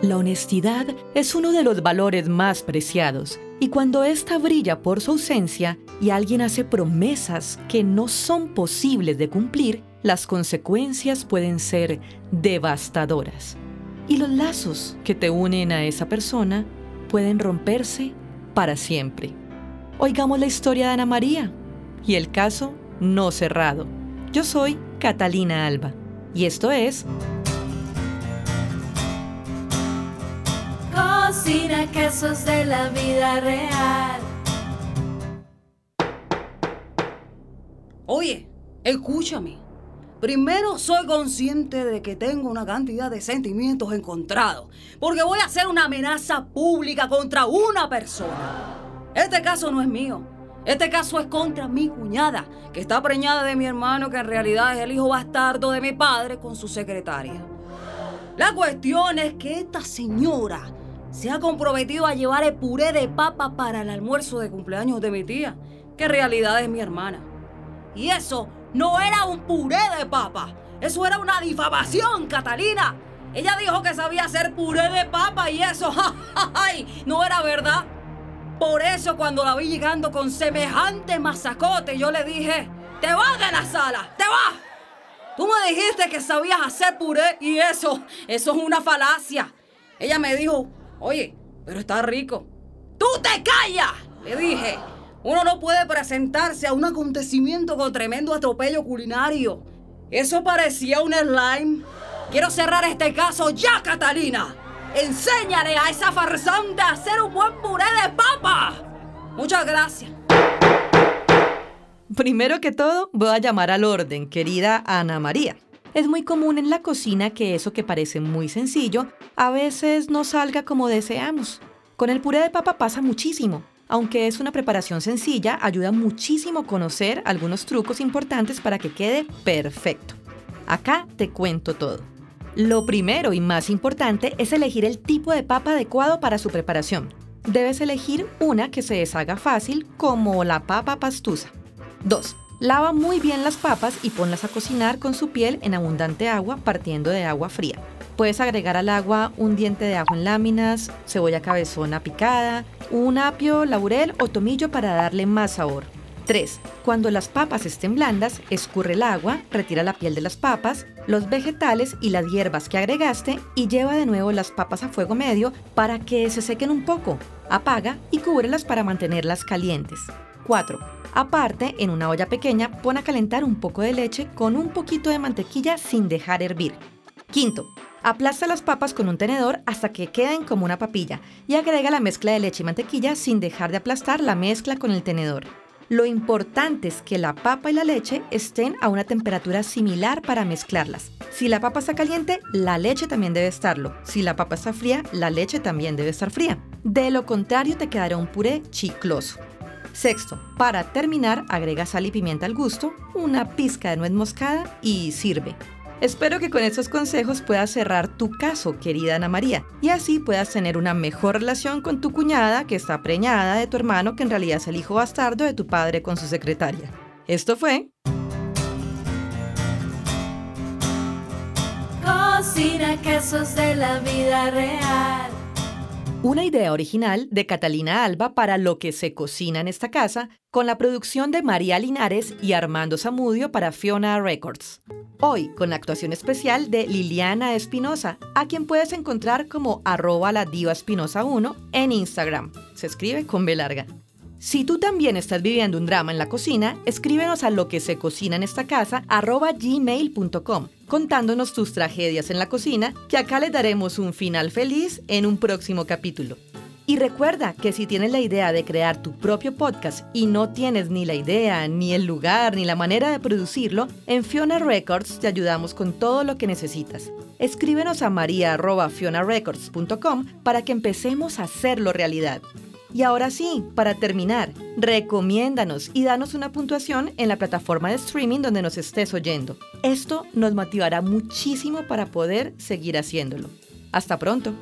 La honestidad es uno de los valores más preciados y cuando ésta brilla por su ausencia y alguien hace promesas que no son posibles de cumplir, las consecuencias pueden ser devastadoras. Y los lazos que te unen a esa persona pueden romperse para siempre. Oigamos la historia de Ana María y el caso no cerrado. Yo soy Catalina Alba y esto es Cocina quesos de la vida real. Oye, escúchame. Primero soy consciente de que tengo una cantidad de sentimientos encontrados, porque voy a hacer una amenaza pública contra una persona. Este caso no es mío. Este caso es contra mi cuñada, que está preñada de mi hermano, que en realidad es el hijo bastardo de mi padre con su secretaria. La cuestión es que esta señora se ha comprometido a llevar el puré de papa para el almuerzo de cumpleaños de mi tía, que en realidad es mi hermana. Y eso no era un puré de papa, eso era una difamación, Catalina. Ella dijo que sabía hacer puré de papa y eso, ¡ay! no era verdad. Por eso cuando la vi llegando con semejante masacote, yo le dije, te vas de la sala, te vas. Tú me dijiste que sabías hacer puré y eso, eso es una falacia. Ella me dijo, Oye, pero está rico. ¡Tú te callas! Le dije. Uno no puede presentarse a un acontecimiento con tremendo atropello culinario. Eso parecía un slime. Quiero cerrar este caso ya, Catalina. Enséñale a esa farsante a hacer un buen puré de papa. Muchas gracias. Primero que todo, voy a llamar al orden, querida Ana María. Es muy común en la cocina que eso que parece muy sencillo a veces no salga como deseamos. Con el puré de papa pasa muchísimo. Aunque es una preparación sencilla, ayuda muchísimo conocer algunos trucos importantes para que quede perfecto. Acá te cuento todo. Lo primero y más importante es elegir el tipo de papa adecuado para su preparación. Debes elegir una que se deshaga fácil, como la papa pastusa. 2. Lava muy bien las papas y ponlas a cocinar con su piel en abundante agua partiendo de agua fría. Puedes agregar al agua un diente de ajo en láminas, cebolla cabezona picada, un apio, laurel o tomillo para darle más sabor. 3. Cuando las papas estén blandas, escurre el agua, retira la piel de las papas, los vegetales y las hierbas que agregaste y lleva de nuevo las papas a fuego medio para que se sequen un poco. Apaga y cúbrelas para mantenerlas calientes. 4 Aparte, en una olla pequeña, pon a calentar un poco de leche con un poquito de mantequilla sin dejar hervir. Quinto, aplasta las papas con un tenedor hasta que queden como una papilla y agrega la mezcla de leche y mantequilla sin dejar de aplastar la mezcla con el tenedor. Lo importante es que la papa y la leche estén a una temperatura similar para mezclarlas. Si la papa está caliente, la leche también debe estarlo. Si la papa está fría, la leche también debe estar fría. De lo contrario, te quedará un puré chicloso. Sexto, para terminar, agrega sal y pimienta al gusto, una pizca de nuez moscada y sirve. Espero que con estos consejos puedas cerrar tu caso, querida Ana María, y así puedas tener una mejor relación con tu cuñada que está preñada de tu hermano que en realidad es el hijo bastardo de tu padre con su secretaria. Esto fue... Cocina quesos de la vida real. Una idea original de Catalina Alba para lo que se cocina en esta casa, con la producción de María Linares y Armando Zamudio para Fiona Records. Hoy con la actuación especial de Liliana Espinosa, a quien puedes encontrar como arroba la diva espinosa 1 en Instagram. Se escribe con B larga. Si tú también estás viviendo un drama en la cocina, escríbenos a lo que se cocina en esta casa gmail.com contándonos tus tragedias en la cocina, que acá le daremos un final feliz en un próximo capítulo. Y recuerda que si tienes la idea de crear tu propio podcast y no tienes ni la idea, ni el lugar, ni la manera de producirlo, en Fiona Records te ayudamos con todo lo que necesitas. Escríbenos a maria.fionarecords.com para que empecemos a hacerlo realidad. Y ahora sí, para terminar, recomiéndanos y danos una puntuación en la plataforma de streaming donde nos estés oyendo. Esto nos motivará muchísimo para poder seguir haciéndolo. Hasta pronto.